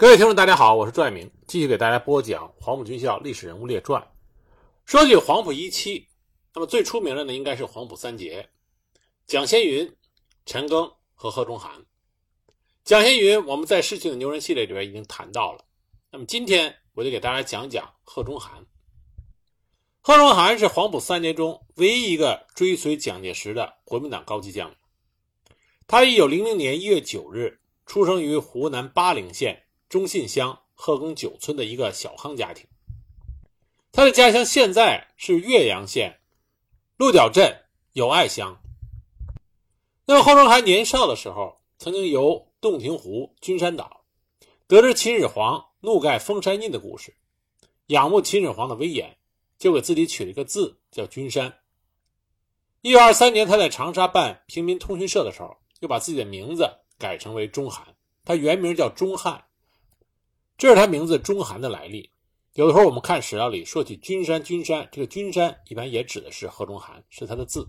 各位听众，大家好，我是朱爱明，继续给大家播讲黄埔军校历史人物列传。说起黄埔一期，那么最出名的呢，应该是黄埔三杰：蒋先云、陈赓和贺中涵。蒋先云，我们在《逝去的牛人》系列里边已经谈到了。那么今天我就给大家讲讲贺中涵。贺中涵是黄埔三杰中唯一一个追随蒋介石的国民党高级将领。他一九零零年一月九日出生于湖南巴陵县。中信乡鹤岗九村的一个小康家庭，他的家乡现在是岳阳县鹿角镇友爱乡。那么，贺中还年少的时候，曾经游洞庭湖、君山岛，得知秦始皇怒盖封山印的故事，仰慕秦始皇的威严，就给自己取了一个字叫君山。一九二三年，他在长沙办平民通讯社的时候，又把自己的名字改成为钟涵，他原名叫钟汉。这是他名字钟涵的来历。有的时候我们看史料里说起君山，君山这个君山一般也指的是贺中涵，是他的字。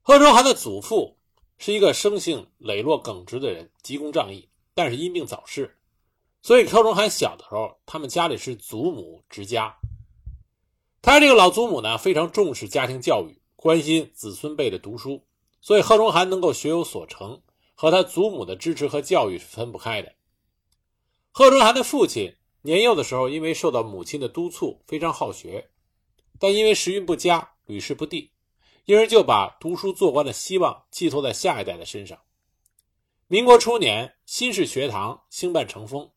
贺中涵的祖父是一个生性磊落耿直的人，急功仗义，但是因病早逝，所以贺中涵小的时候，他们家里是祖母之家。他这个老祖母呢，非常重视家庭教育，关心子孙辈的读书，所以贺中涵能够学有所成，和他祖母的支持和教育是分不开的。贺中涵的父亲年幼的时候，因为受到母亲的督促，非常好学，但因为时运不佳，屡试不第，因而就把读书做官的希望寄托在下一代的身上。民国初年，新式学堂兴办成风，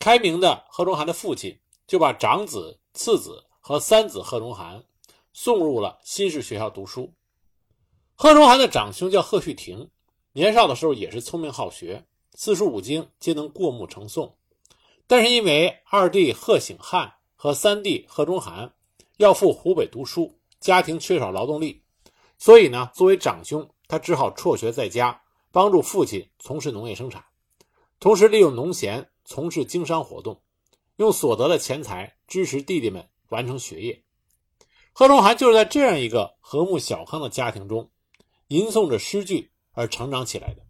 开明的贺中涵的父亲就把长子、次子和三子贺中涵送入了新式学校读书。贺中涵的长兄叫贺旭亭，年少的时候也是聪明好学。四书五经皆能过目成诵，但是因为二弟贺醒汉和三弟贺中涵要赴湖北读书，家庭缺少劳动力，所以呢，作为长兄，他只好辍学在家，帮助父亲从事农业生产，同时利用农闲从事经商活动，用所得的钱财支持弟弟们完成学业。贺中涵就是在这样一个和睦小康的家庭中，吟诵着诗句而成长起来的。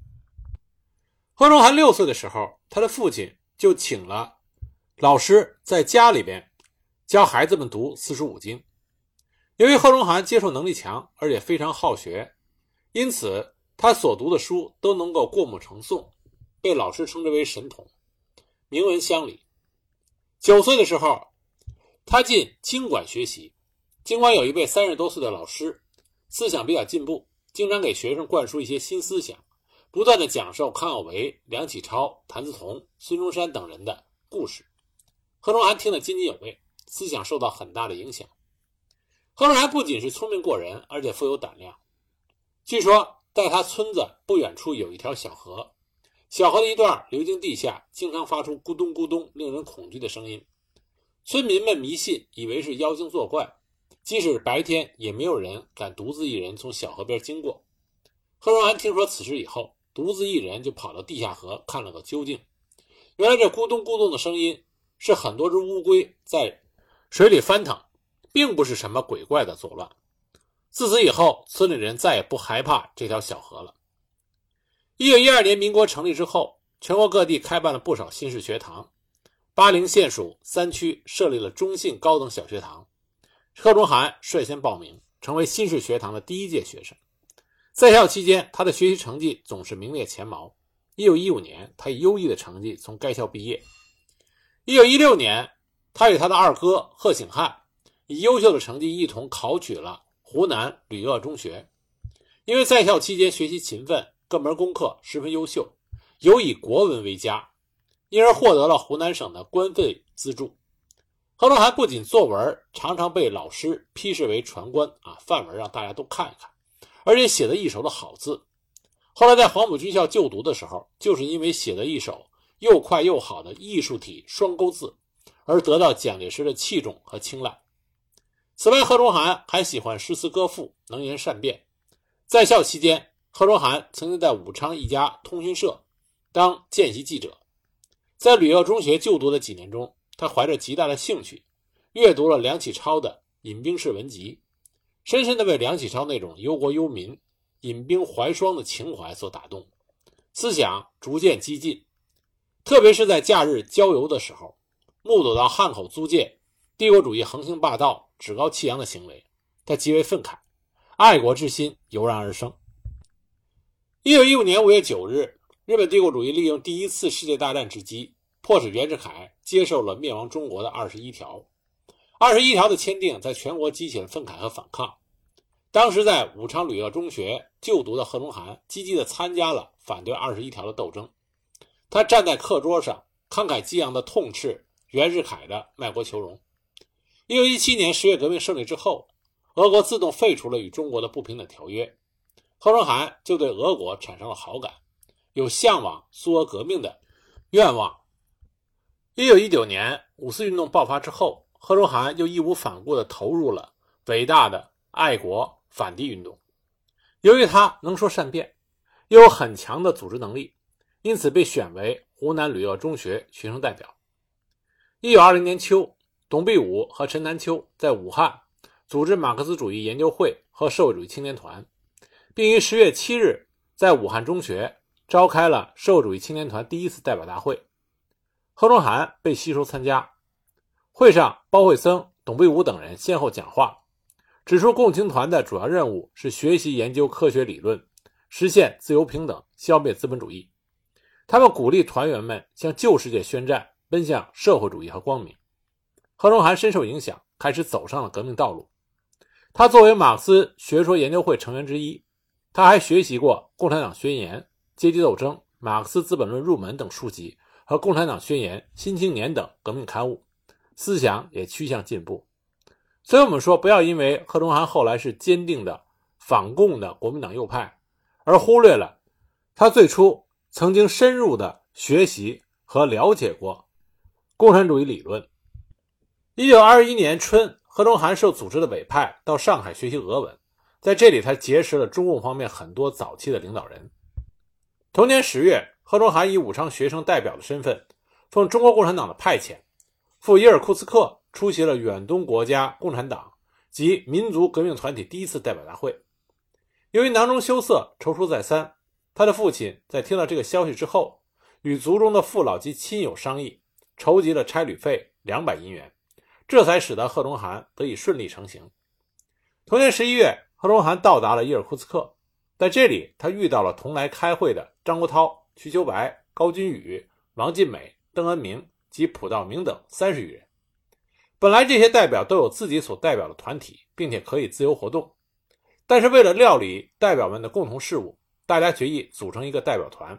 贺中涵六岁的时候，他的父亲就请了老师在家里边教孩子们读四书五经。由于贺中涵接受能力强，而且非常好学，因此他所读的书都能够过目成诵，被老师称之为神童，名闻乡里。九岁的时候，他进经管学习，经管有一位三十多岁的老师，思想比较进步，经常给学生灌输一些新思想。不断的讲授康有为、梁启超、谭嗣同、孙中山等人的故事，贺中涵听得津津有味，思想受到很大的影响。贺中涵不仅是聪明过人，而且富有胆量。据说，在他村子不远处有一条小河，小河的一段流经地下，经常发出咕咚咕咚令人恐惧的声音。村民们迷信，以为是妖精作怪，即使白天也没有人敢独自一人从小河边经过。贺中涵听说此事以后，独自一人就跑到地下河看了个究竟。原来这咕咚咕咚的声音是很多只乌龟在水里翻腾，并不是什么鬼怪的作乱。自此以后，村里人再也不害怕这条小河了。一九一二年，民国成立之后，全国各地开办了不少新式学堂。巴陵县属三区设立了中信高等小学堂，贺中涵率先报名，成为新式学堂的第一届学生。在校期间，他的学习成绩总是名列前茅。1915年，他以优异的成绩从该校毕业。1916年，他与他的二哥贺醒汉以优秀的成绩一同考取了湖南旅鄂中学。因为在校期间学习勤奋，各门功课十分优秀，尤以国文为佳，因而获得了湖南省的官费资助。贺龙涵不仅作文常常被老师批示为传官啊，范文让大家都看一看。而且写得一手的好字，后来在黄埔军校就读的时候，就是因为写得一手又快又好的艺术体双钩字，而得到蒋介石的器重和青睐。此外，贺中涵还喜欢诗词歌赋，能言善辩。在校期间，贺中涵曾经在武昌一家通讯社当见习记者。在旅鄂中学就读的几年中，他怀着极大的兴趣，阅读了梁启超的《饮冰室文集》。深深地被梁启超那种忧国忧民、引兵怀霜的情怀所打动，思想逐渐激进。特别是在假日郊游的时候，目睹到汉口租界帝国主义横行霸道、趾高气扬的行为，他极为愤慨，爱国之心油然而生。一九一五年五月九日，日本帝国主义利用第一次世界大战之机，迫使袁世凯接受了灭亡中国的二十一条。二十一条的签订，在全国激起了愤慨和反抗。当时在武昌旅鄂中学就读的贺龙涵，积极地参加了反对二十一条的斗争。他站在课桌上，慷慨激昂地痛斥袁世凯的卖国求荣。一九一七年十月革命胜利之后，俄国自动废除了与中国的不平等条约。贺龙涵就对俄国产生了好感，有向往苏俄革命的愿望。一九一九年五四运动爆发之后，贺中涵又义无反顾地投入了伟大的爱国反帝运动。由于他能说善辩，又有很强的组织能力，因此被选为湖南旅鄂中学学生代表。一九二零年秋，董必武和陈南秋在武汉组织马克思主义研究会和社会主义青年团。并于十月七日在武汉中学召开了社会主义青年团第一次代表大会，贺中涵被吸收参加。会上，包惠僧、董必武等人先后讲话，指出共青团的主要任务是学习研究科学理论，实现自由平等，消灭资本主义。他们鼓励团员们向旧世界宣战，奔向社会主义和光明。贺龙涵深受影响，开始走上了革命道路。他作为马克思学说研究会成员之一。他还学习过《共产党宣言》《阶级斗争》《马克思资本论入门》等书籍和《共产党宣言》《新青年》等革命刊物，思想也趋向进步。所以，我们说，不要因为贺中涵后来是坚定的反共的国民党右派，而忽略了他最初曾经深入的学习和了解过共产主义理论。一九二一年春，贺中涵受组织的委派到上海学习俄文。在这里，他结识了中共方面很多早期的领导人。同年十月，贺龙涵以武昌学生代表的身份，奉中国共产党的派遣，赴伊尔库茨克出席了远东国家共产党及民族革命团体第一次代表大会。由于囊中羞涩、踌躇再三，他的父亲在听到这个消息之后，与族中的父老及亲友商议，筹集了差旅费两百银元，这才使得贺龙涵得以顺利成行。同年十一月。贺龙涵到达了伊尔库茨克，在这里，他遇到了同来开会的张国焘、瞿秋白、高君宇、王尽美、邓恩铭及蒲道明等三十余人。本来这些代表都有自己所代表的团体，并且可以自由活动，但是为了料理代表们的共同事务，大家决议组成一个代表团，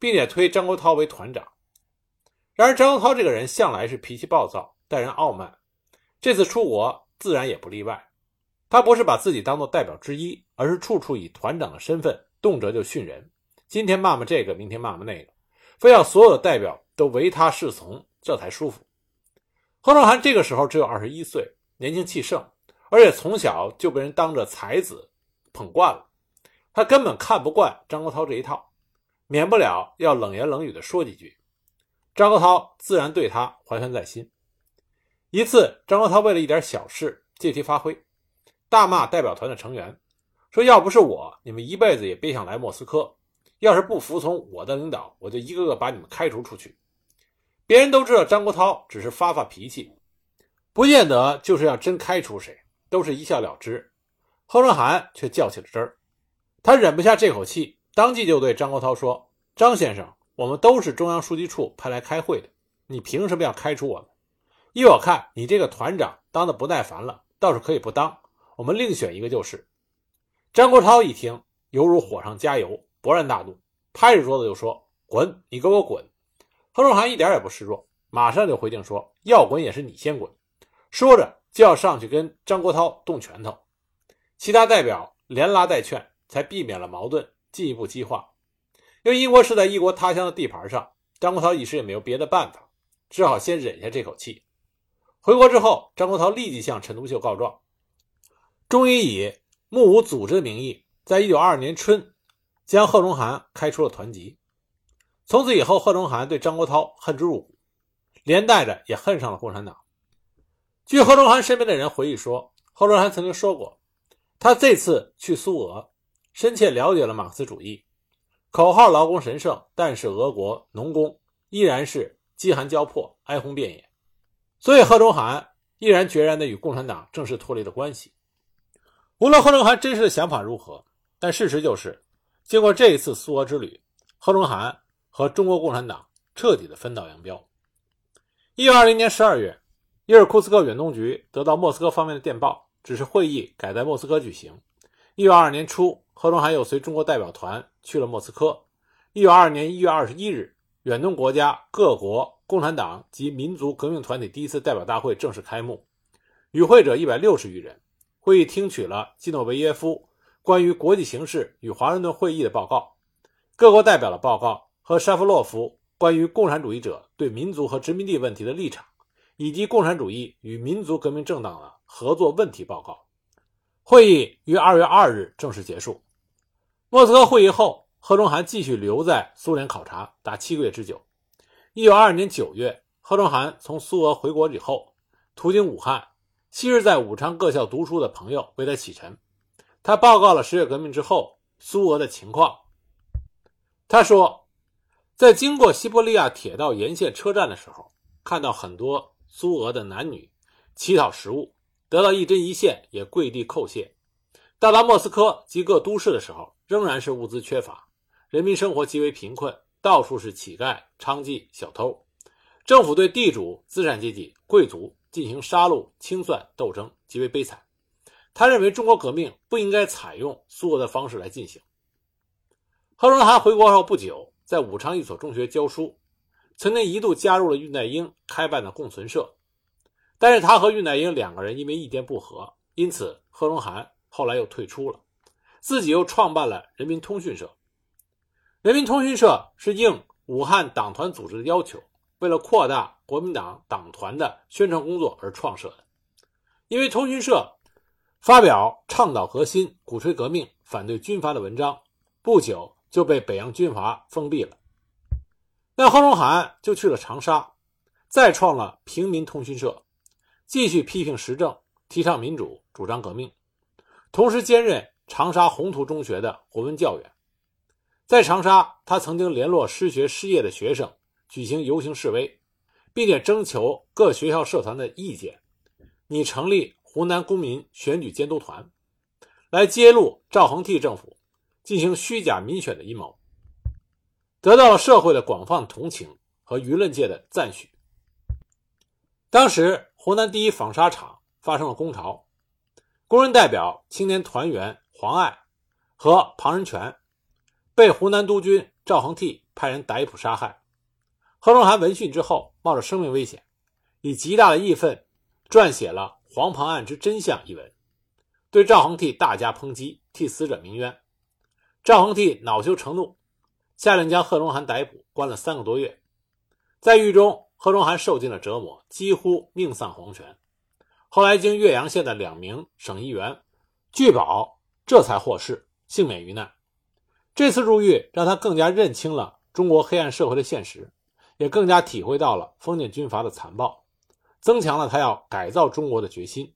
并且推张国焘为团长。然而，张国焘这个人向来是脾气暴躁、待人傲慢，这次出国自然也不例外。他不是把自己当做代表之一，而是处处以团长的身份，动辄就训人。今天骂骂这个，明天骂骂那个，非要所有的代表都唯他是从，这才舒服。贺龙涵这个时候只有二十一岁，年轻气盛，而且从小就被人当着才子捧惯了，他根本看不惯张国焘这一套，免不了要冷言冷语的说几句。张国焘自然对他怀恨在心。一次，张国焘为了一点小事借题发挥。大骂代表团的成员，说：“要不是我，你们一辈子也别想来莫斯科。要是不服从我的领导，我就一个个把你们开除出去。”别人都知道张国焘只是发发脾气，不见得就是要真开除谁，都是一笑了之。贺龙涵却较起了真儿，他忍不下这口气，当即就对张国焘说：“张先生，我们都是中央书记处派来开会的，你凭什么要开除我们？依我看，你这个团长当的不耐烦了，倒是可以不当。”我们另选一个就是。张国焘一听，犹如火上加油，勃然大怒，拍着桌子就说：“滚！你给我滚！”贺龙涵一点也不示弱，马上就回敬说：“要滚也是你先滚。”说着就要上去跟张国焘动拳头。其他代表连拉带劝，才避免了矛盾进一步激化。因为英国是在异国他乡的地盘上，张国焘一时也没有别的办法，只好先忍下这口气。回国之后，张国焘立即向陈独秀告状。终于以目无组织的名义，在一九二二年春，将贺龙涵开除了团籍。从此以后，贺龙涵对张国焘恨之入骨，连带着也恨上了共产党。据贺龙涵身边的人回忆说，贺龙涵曾经说过，他这次去苏俄，深切了解了马克思主义，口号劳工神圣，但是俄国农工依然是饥寒交迫、哀鸿遍野，所以贺中涵毅然决然地与共产党正式脱离了关系。无论贺中涵真实的想法如何，但事实就是，经过这一次苏俄之旅，贺中涵和中国共产党彻底的分道扬镳。一九二零年十二月，伊尔库茨克远东局得到莫斯科方面的电报，指示会议改在莫斯科举行。一九二二年初，贺中涵又随中国代表团去了莫斯科。一九二二年一月二十一日，远东国家各国共产党及民族革命团体第一次代表大会正式开幕，与会者一百六十余人。会议听取了基诺维耶夫关于国际形势与华盛顿会议的报告、各国代表的报告和沙夫洛夫关于共产主义者对民族和殖民地问题的立场，以及共产主义与民族革命政党的合作问题报告。会议于二月二日正式结束。莫斯科会议后，贺中涵继续留在苏联考察达七个月之久。一九二二年九月，贺中涵从苏俄回国以后，途经武汉。昔日在武昌各校读书的朋友为他启程，他报告了十月革命之后苏俄的情况。他说，在经过西伯利亚铁道沿线车站的时候，看到很多苏俄的男女乞讨食物，得到一针一线也跪地叩谢。到达莫斯科及各都市的时候，仍然是物资缺乏，人民生活极为贫困，到处是乞丐、娼妓、小偷。政府对地主、资产阶级、贵族。进行杀戮、清算斗争，极为悲惨。他认为中国革命不应该采用苏俄的方式来进行。贺中涵回国后不久，在武昌一所中学教书，曾经一度加入了恽代英开办的共存社，但是他和恽代英两个人因为意见不合，因此贺龙涵后来又退出了，自己又创办了人民通讯社。人民通讯社是应武汉党团组织的要求。为了扩大国民党党团的宣传工作而创设的，因为通讯社发表倡导革新、鼓吹革命、反对军阀的文章，不久就被北洋军阀封闭了。那贺龙涵就去了长沙，再创了平民通讯社，继续批评时政，提倡民主，主张革命，同时兼任长沙宏图中学的国文教员。在长沙，他曾经联络失学失业的学生。举行游行示威，并且征求各学校社团的意见，拟成立湖南公民选举监督团，来揭露赵恒惕政府进行虚假民选的阴谋，得到了社会的广泛同情和舆论界的赞许。当时，湖南第一纺纱厂发生了工潮，工人代表、青年团员黄爱和庞仁泉被湖南督军赵恒惕派人逮捕杀害。贺龙涵闻讯之后，冒着生命危险，以极大的义愤，撰写了《黄庞案之真相》一文，对赵恒惕大加抨击，替死者鸣冤。赵恒惕恼羞成怒，下令将贺龙涵逮捕，关了三个多月。在狱中，贺龙涵受尽了折磨，几乎命丧黄泉。后来经岳阳县的两名省议员聚保，这才获释，幸免于难。这次入狱，让他更加认清了中国黑暗社会的现实。也更加体会到了封建军阀的残暴，增强了他要改造中国的决心。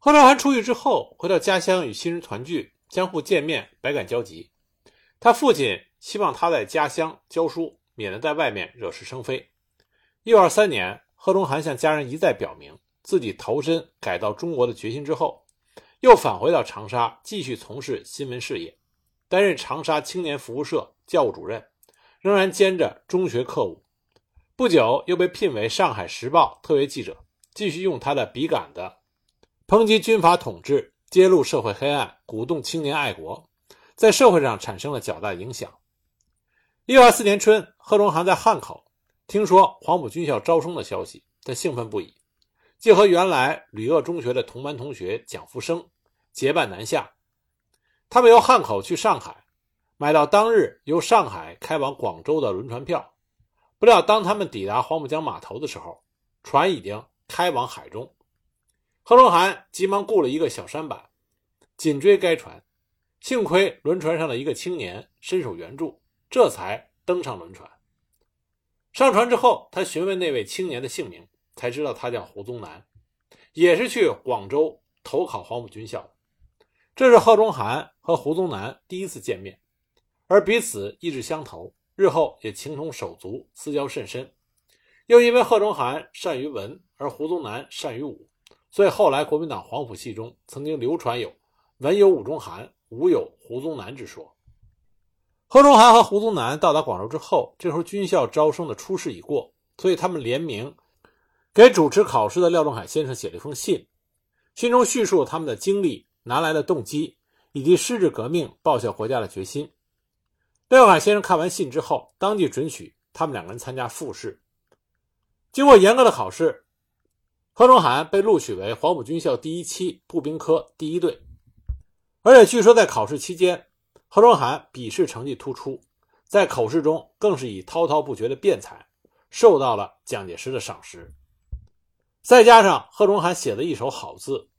贺龙涵出狱之后，回到家乡与亲人团聚，相互见面，百感交集。他父亲希望他在家乡教书，免得在外面惹是生非。一九二三年，贺中涵向家人一再表明自己投身改造中国的决心之后，又返回到长沙，继续从事新闻事业，担任长沙青年服务社教务主任。仍然兼着中学课务，不久又被聘为《上海时报》特约记者，继续用他的笔杆子抨击军阀统治，揭露社会黑暗，鼓动青年爱国，在社会上产生了较大影响。一九二四年春，贺龙涵在汉口听说黄埔军校招生的消息，他兴奋不已，就和原来旅鄂中学的同班同学蒋福生结伴南下，他们由汉口去上海。买到当日由上海开往广州的轮船票，不料当他们抵达黄浦江码头的时候，船已经开往海中。贺中涵急忙雇了一个小舢板，紧追该船。幸亏轮船上的一个青年伸手援助，这才登上轮船。上船之后，他询问那位青年的姓名，才知道他叫胡宗南，也是去广州投考黄埔军校。这是贺中涵和胡宗南第一次见面。而彼此意志相投，日后也情同手足，私交甚深。又因为贺中涵善于文，而胡宗南善于武，所以后来国民党黄埔系中曾经流传有“文有武中韩，武有胡宗南”之说。何中涵和胡宗南到达广州之后，这时候军校招生的初试已过，所以他们联名给主持考试的廖仲恺先生写了一封信，信中叙述他们的经历、拿来的动机以及矢志革命、报效国家的决心。廖仲恺先生看完信之后，当即准许他们两个人参加复试。经过严格的考试，贺中涵被录取为黄埔军校第一期步兵科第一队，而且据说在考试期间。贺中涵笔试成绩突出，在口试中更是以滔滔不绝的辩才，受到了蒋介石的赏识。再加上贺中涵写的一手好字，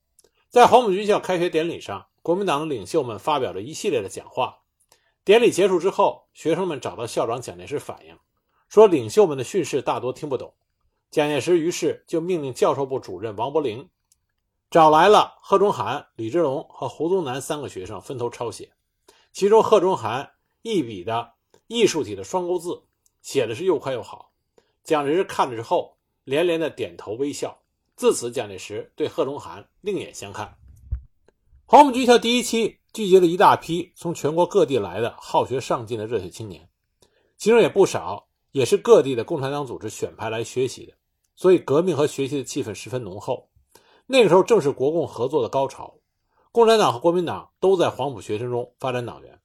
在黄埔军校开学典礼上，国民党领袖们发表了一系列的讲话。典礼结束之后，学生们找到校长蒋介石反映，说领袖们的训示大多听不懂。蒋介石于是就命令教授部主任王伯龄找来了贺中涵、李之龙和胡宗南三个学生，分头抄写。其中，贺中涵一笔的艺术体的双钩字写的是又快又好。蒋介石看了之后，连连的点头微笑。自此，蒋介石对贺中涵另眼相看。黄埔军校第一期聚集了一大批从全国各地来的好学上进的热血青年，其中也不少也是各地的共产党组织选派来学习的，所以革命和学习的气氛十分浓厚。那个时候正是国共合作的高潮。共产党和国民党都在黄埔学生中发展党员，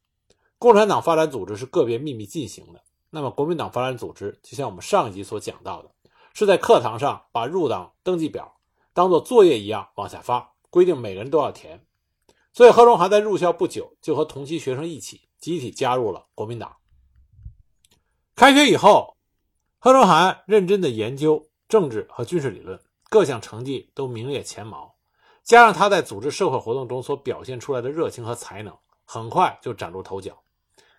共产党发展组织是个别秘密进行的。那么国民党发展组织，就像我们上一集所讲到的，是在课堂上把入党登记表当做作业一样往下发，规定每个人都要填。所以贺荣涵在入校不久，就和同期学生一起集体加入了国民党。开学以后，贺荣涵认真的研究政治和军事理论，各项成绩都名列前茅。加上他在组织社会活动中所表现出来的热情和才能，很快就崭露头角，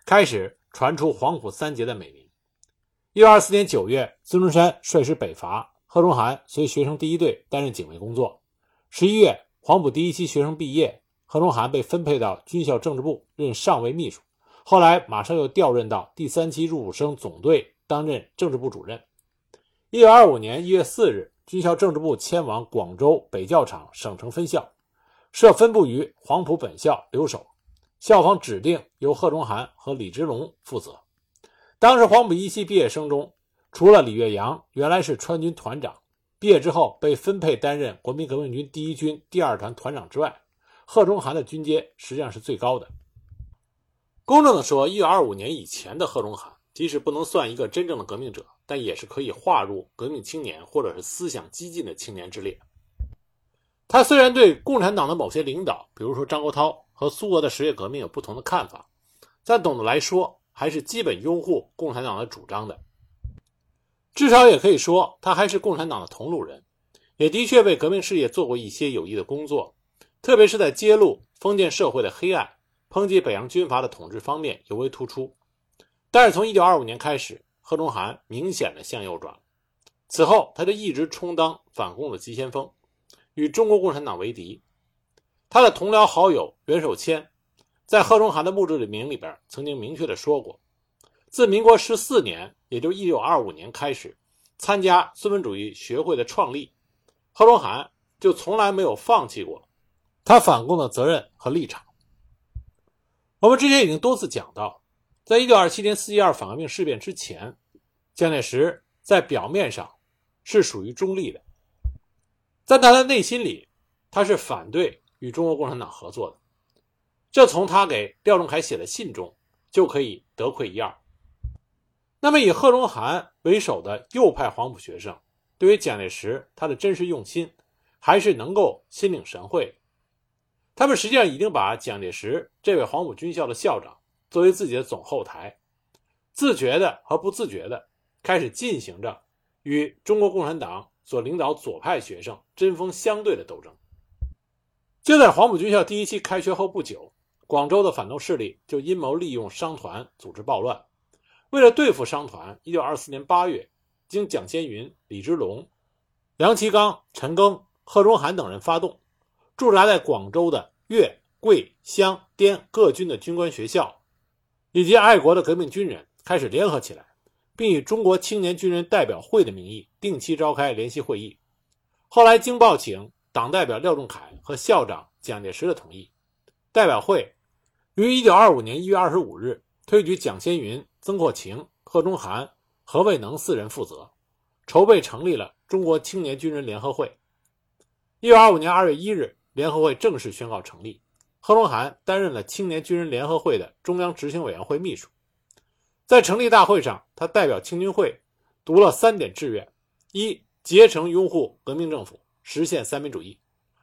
开始传出“黄埔三杰”的美名。一九二四年九月，孙中山率师北伐，贺中涵随学生第一队担任警卫工作。十一月，黄埔第一期学生毕业，贺中涵被分配到军校政治部任上尉秘书，后来马上又调任到第三期入伍生总队担任政治部主任。一九二五年一月四日。军校政治部迁往广州北教场省城分校，设分部于黄埔本校留守，校方指定由贺中涵和李之龙负责。当时黄埔一期毕业生中，除了李岳阳原来是川军团长，毕业之后被分配担任国民革命军第一军第二团团长之外，贺中涵的军阶实际上是最高的。公正的说，一九二五年以前的贺中涵，即使不能算一个真正的革命者。但也是可以划入革命青年或者是思想激进的青年之列。他虽然对共产党的某些领导，比如说张国焘和苏俄的十月革命有不同的看法，但总的来说还是基本拥护共产党的主张的。至少也可以说，他还是共产党的同路人，也的确为革命事业做过一些有益的工作，特别是在揭露封建社会的黑暗、抨击北洋军阀的统治方面尤为突出。但是从1925年开始，贺中涵明显的向右转，此后他就一直充当反共的急先锋，与中国共产党为敌。他的同僚好友袁守谦，在贺中涵的墓志铭里边曾经明确的说过，自民国十四年，也就一九二五年开始参加孙文主义学会的创立，贺中涵就从来没有放弃过他反共的责任和立场。我们之前已经多次讲到。在一九二七年四一二反革命事变之前，蒋介石在表面上是属于中立的，在他的内心里，他是反对与中国共产党合作的。这从他给廖仲恺写的信中就可以得窥一二。那么，以贺龙涵为首的右派黄埔学生，对于蒋介石他的真实用心，还是能够心领神会。他们实际上已经把蒋介石这位黄埔军校的校长。作为自己的总后台，自觉的和不自觉的开始进行着与中国共产党所领导左派学生针锋相对的斗争。就在黄埔军校第一期开学后不久，广州的反动势力就阴谋利用商团组织暴乱。为了对付商团，1924年8月，经蒋先云、李之龙、梁其刚、陈赓、贺中涵等人发动，驻扎在广州的粤、桂、湘、滇各军的军官学校。以及爱国的革命军人开始联合起来，并以中国青年军人代表会的名义定期召开联席会议。后来经报请党代表廖仲恺和校长蒋介石的同意，代表会于1925年1月25日推举蒋先云、曾国情、贺中涵、何卫能四人负责，筹备成立了中国青年军人联合会。1925年2月1日，联合会正式宣告成立。贺龙涵担任了青年军人联合会的中央执行委员会秘书。在成立大会上，他代表青军会读了三点志愿：一、竭诚拥护革命政府，实现三民主义；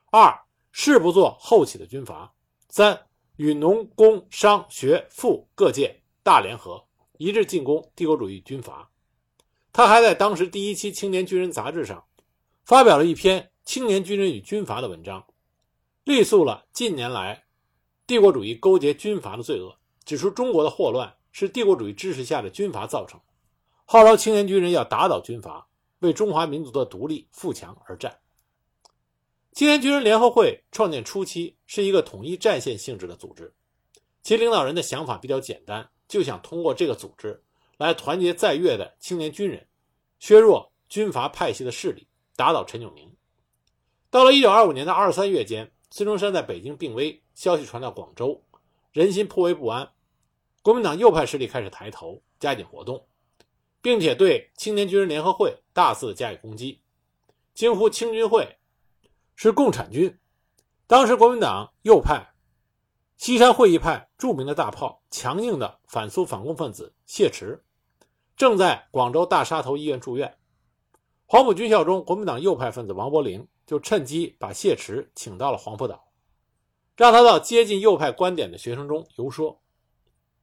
二、誓不做后起的军阀；三、与农工商学富各界大联合，一致进攻帝国主义军阀。他还在当时第一期《青年军人》杂志上发表了一篇《青年军人与军阀》的文章，力诉了近年来。帝国主义勾结军阀的罪恶，指出中国的祸乱是帝国主义支持下的军阀造成，号召青年军人要打倒军阀，为中华民族的独立富强而战。青年军人联合会创建初期是一个统一战线性质的组织，其领导人的想法比较简单，就想通过这个组织来团结在粤的青年军人，削弱军阀派系的势力，打倒陈炯明。到了1925年的二三月间。孙中山在北京病危，消息传到广州，人心颇为不安。国民党右派势力开始抬头，加紧活动，并且对青年军人联合会大肆加以攻击，惊呼青军会是共产军。当时国民党右派西山会议派著名的大炮、强硬的反苏反共分子谢池，正在广州大沙头医院住院。黄埔军校中，国民党右派分子王伯龄。就趁机把谢池请到了黄埔岛，让他到接近右派观点的学生中游说。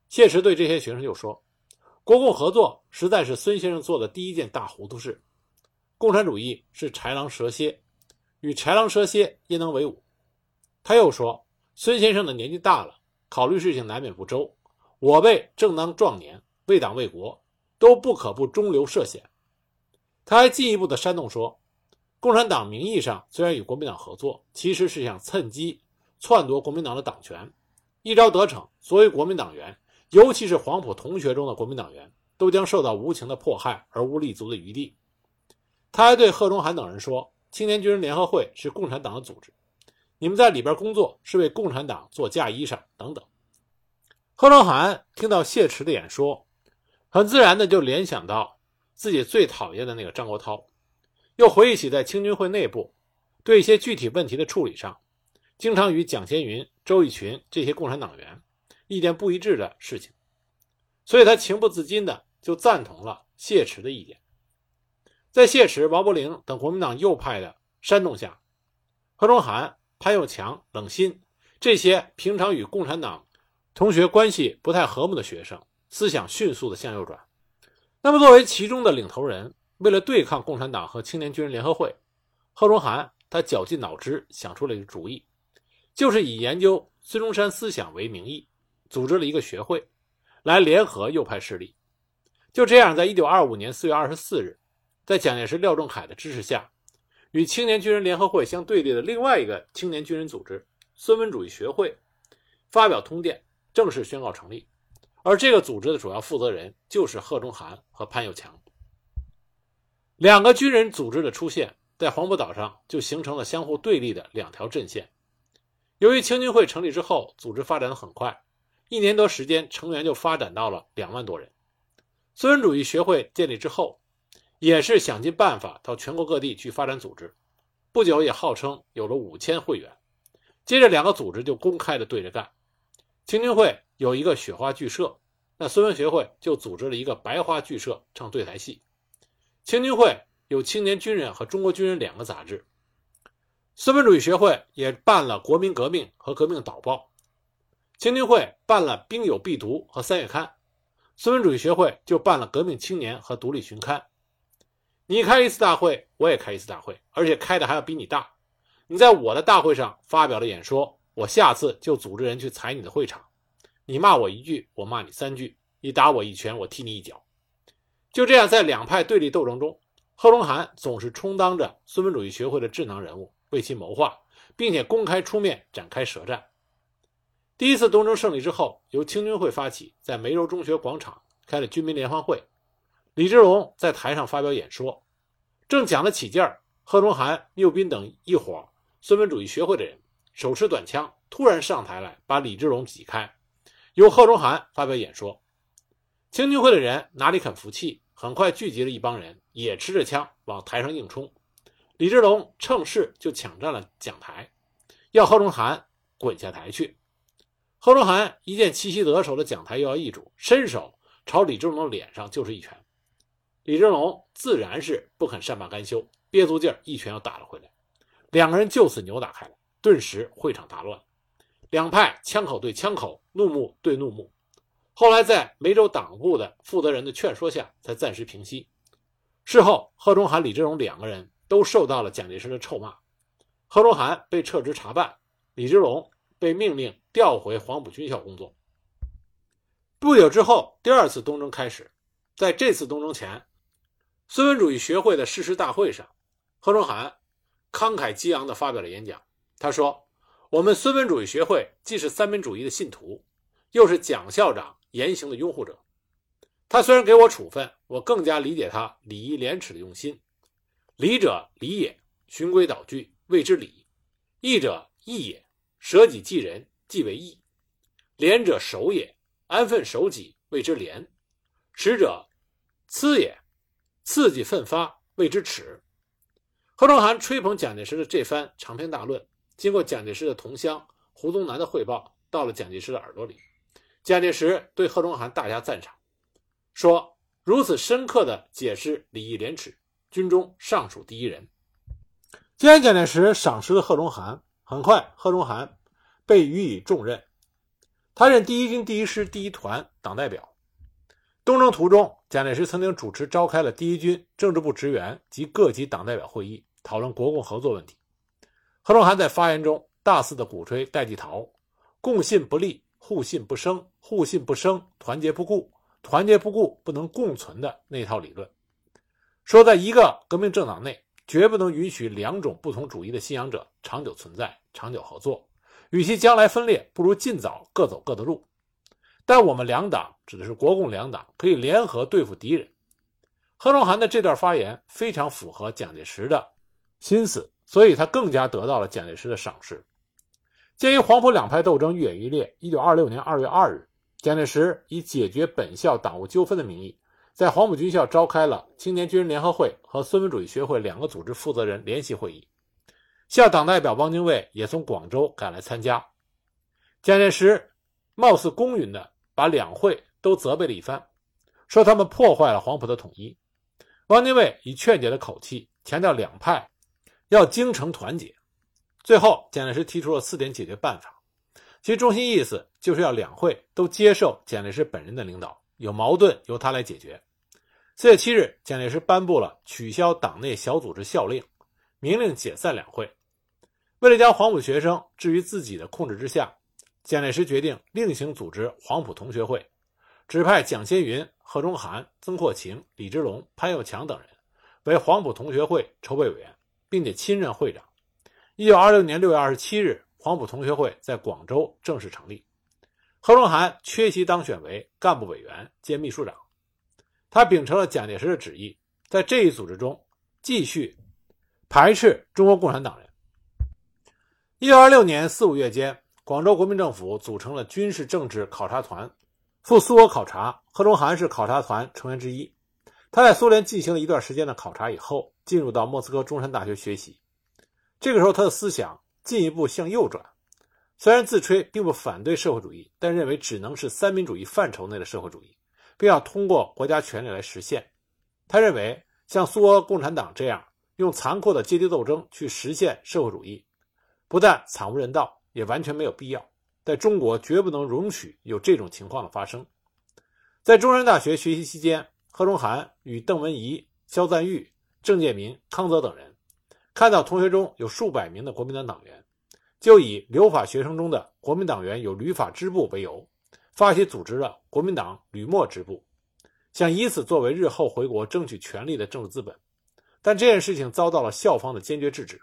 谢池对这些学生就说：“国共合作实在是孙先生做的第一件大糊涂事。共产主义是豺狼蛇蝎，与豺狼蛇蝎焉能为伍？”他又说：“孙先生的年纪大了，考虑事情难免不周。我辈正当壮年，为党为国，都不可不中流涉险。”他还进一步的煽动说。共产党名义上虽然与国民党合作，其实是想趁机篡夺国民党的党权。一朝得逞，所有国民党员，尤其是黄埔同学中的国民党员，都将受到无情的迫害而无立足的余地。他还对贺中涵等人说：“青年军人联合会是共产党的组织，你们在里边工作是为共产党做嫁衣裳等等。”贺中涵听到谢池的演说，很自然的就联想到自己最讨厌的那个张国焘。又回忆起在青军会内部对一些具体问题的处理上，经常与蒋先云、周逸群这些共产党员意见不一致的事情，所以他情不自禁的就赞同了谢池的意见。在谢池、王伯龄等国民党右派的煽动下，何中涵、潘又强、冷心这些平常与共产党同学关系不太和睦的学生，思想迅速的向右转。那么，作为其中的领头人。为了对抗共产党和青年军人联合会，贺中涵他绞尽脑汁想出了一个主意，就是以研究孙中山思想为名义，组织了一个学会，来联合右派势力。就这样，在一九二五年四月二十四日，在蒋介石、廖仲恺的支持下，与青年军人联合会相对立的另外一个青年军人组织——孙文主义学会，发表通电，正式宣告成立。而这个组织的主要负责人就是贺中涵和潘友强。两个军人组织的出现，在黄埔岛上就形成了相互对立的两条阵线。由于青军会成立之后，组织发展的很快，一年多时间，成员就发展到了两万多人。孙文主义学会建立之后，也是想尽办法到全国各地去发展组织，不久也号称有了五千会员。接着，两个组织就公开的对着干。青军会有一个雪花剧社，那孙文学会就组织了一个白花剧社，唱对台戏。青军会有《青年军人》和《中国军人》两个杂志，孙文主义学会也办了《国民革命》和《革命导报》，青年会办了《兵友必读》和《三月刊》，孙文主义学会就办了《革命青年》和《独立巡刊》。你开一次大会，我也开一次大会，而且开的还要比你大。你在我的大会上发表了演说，我下次就组织人去踩你的会场。你骂我一句，我骂你三句；你打我一拳，我踢你一脚。就这样，在两派对立斗争中，贺龙涵总是充当着孙文主义学会的智囊人物，为其谋划，并且公开出面展开舌战。第一次东征胜利之后，由青军会发起，在梅州中学广场开了军民联欢会，李之龙在台上发表演说，正讲得起劲儿，贺中涵、缪斌等一伙孙文主义学会的人手持短枪，突然上台来把李之龙挤开，由贺中涵发表演说。青军会的人哪里肯服气，很快聚集了一帮人，也持着枪往台上硬冲。李志龙趁势就抢占了讲台，要贺中涵滚下台去。贺中涵一见奇袭得手的讲台又要易主，伸手朝李志龙的脸上就是一拳。李志龙自然是不肯善罢甘休，憋足劲儿一拳又打了回来。两个人就此扭打开了，顿时会场大乱，两派枪口对枪口，怒目对怒目。后来在梅州党部的负责人的劝说下，才暂时平息。事后，贺中涵、李志龙两个人都受到了蒋介石的臭骂。贺中涵被撤职查办，李之龙被命令调回黄埔军校工作。不久之后，第二次东征开始。在这次东征前，孙文主义学会的誓师大会上，贺中涵慷慨激昂地发表了演讲。他说：“我们孙文主义学会既是三民主义的信徒，又是蒋校长。”言行的拥护者，他虽然给我处分，我更加理解他礼义廉耻的用心。礼者礼也，循规蹈矩谓之礼；义者义也，舍己济人即为义；廉者守也，安分守己谓之廉；耻者疵也，刺激奋发谓之耻。贺中涵吹捧蒋介石的这番长篇大论，经过蒋介石的同乡胡宗南的汇报，到了蒋介石的耳朵里。蒋介石对贺中涵大加赞赏，说：“如此深刻的解释礼义廉耻，军中尚属第一人。”既然蒋介石赏识了贺龙涵，很快贺龙涵被予以重任，他任第一军第一师第一团党代表。东征途中，蒋介石曾经主持召开了第一军政治部职员及各级党代表会议，讨论国共合作问题。贺龙涵在发言中大肆的鼓吹戴季陶“共信不立”。互信不生，互信不生，团结不顾，团结不顾不能共存的那套理论，说在一个革命政党内，绝不能允许两种不同主义的信仰者长久存在、长久合作。与其将来分裂，不如尽早各走各的路。但我们两党指的是国共两党，可以联合对付敌人。贺龙涵的这段发言非常符合蒋介石的心思，所以他更加得到了蒋介石的赏识。鉴于黄埔两派斗争愈演愈烈，一九二六年二月二日，蒋介石以解决本校党务纠纷的名义，在黄埔军校召开了青年军人联合会和孙文主义学会两个组织负责人联席会议。校党代表汪精卫也从广州赶来参加。蒋介石貌似公允地把两会都责备了一番，说他们破坏了黄埔的统一。汪精卫以劝解的口气强调，两派要精诚团结。最后，蒋介石提出了四点解决办法，其中心意思就是要两会都接受蒋介石本人的领导，有矛盾由他来解决。四月七日，蒋介石颁布了取消党内小组织校令，明令解散两会。为了将黄埔学生置于自己的控制之下，蒋介石决定另行组织黄埔同学会，指派蒋先云、贺中涵、曾扩情、李之龙、潘又强等人为黄埔同学会筹备委员，并且亲任会长。一九二六年六月二十七日，黄埔同学会在广州正式成立。贺中涵缺席当选为干部委员兼秘书长。他秉承了蒋介石的旨意，在这一组织中继续排斥中国共产党人。一九二六年四五月间，广州国民政府组成了军事政治考察团，赴苏俄考察。贺中涵是考察团成员之一。他在苏联进行了一段时间的考察以后，进入到莫斯科中山大学学习。这个时候，他的思想进一步向右转。虽然自吹并不反对社会主义，但认为只能是三民主义范畴内的社会主义，并要通过国家权力来实现。他认为，像苏俄共产党这样用残酷的阶级斗争去实现社会主义，不但惨无人道，也完全没有必要。在中国，绝不能容许有这种情况的发生。在中山大学学习期间，贺中涵与邓文仪、肖赞玉、郑介民、康泽等人。看到同学中有数百名的国民党党员，就以留法学生中的国民党员有旅法支部为由，发起组织了国民党旅莫支部，想以此作为日后回国争取权力的政治资本。但这件事情遭到了校方的坚决制止，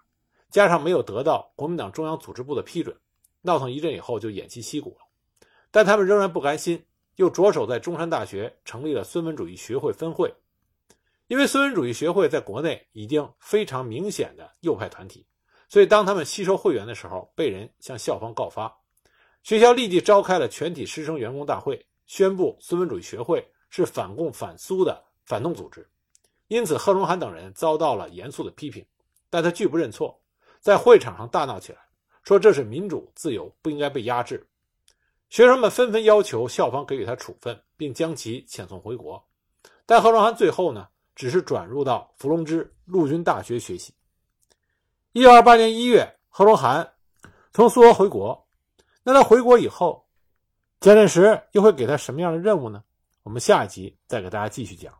加上没有得到国民党中央组织部的批准，闹腾一阵以后就偃旗息鼓了。但他们仍然不甘心，又着手在中山大学成立了孙文主义学会分会。因为孙文主义学会在国内已经非常明显的右派团体，所以当他们吸收会员的时候，被人向校方告发，学校立即召开了全体师生员工大会，宣布孙文主义学会是反共反苏的反动组织。因此，贺龙涵等人遭到了严肃的批评，但他拒不认错，在会场上大闹起来，说这是民主自由，不应该被压制。学生们纷纷要求校方给予他处分，并将其遣送回国，但贺龙涵最后呢？只是转入到伏龙芝陆军大学学习。一九二八年一月，贺龙涵从苏俄回国。那他回国以后，蒋介石又会给他什么样的任务呢？我们下一集再给大家继续讲。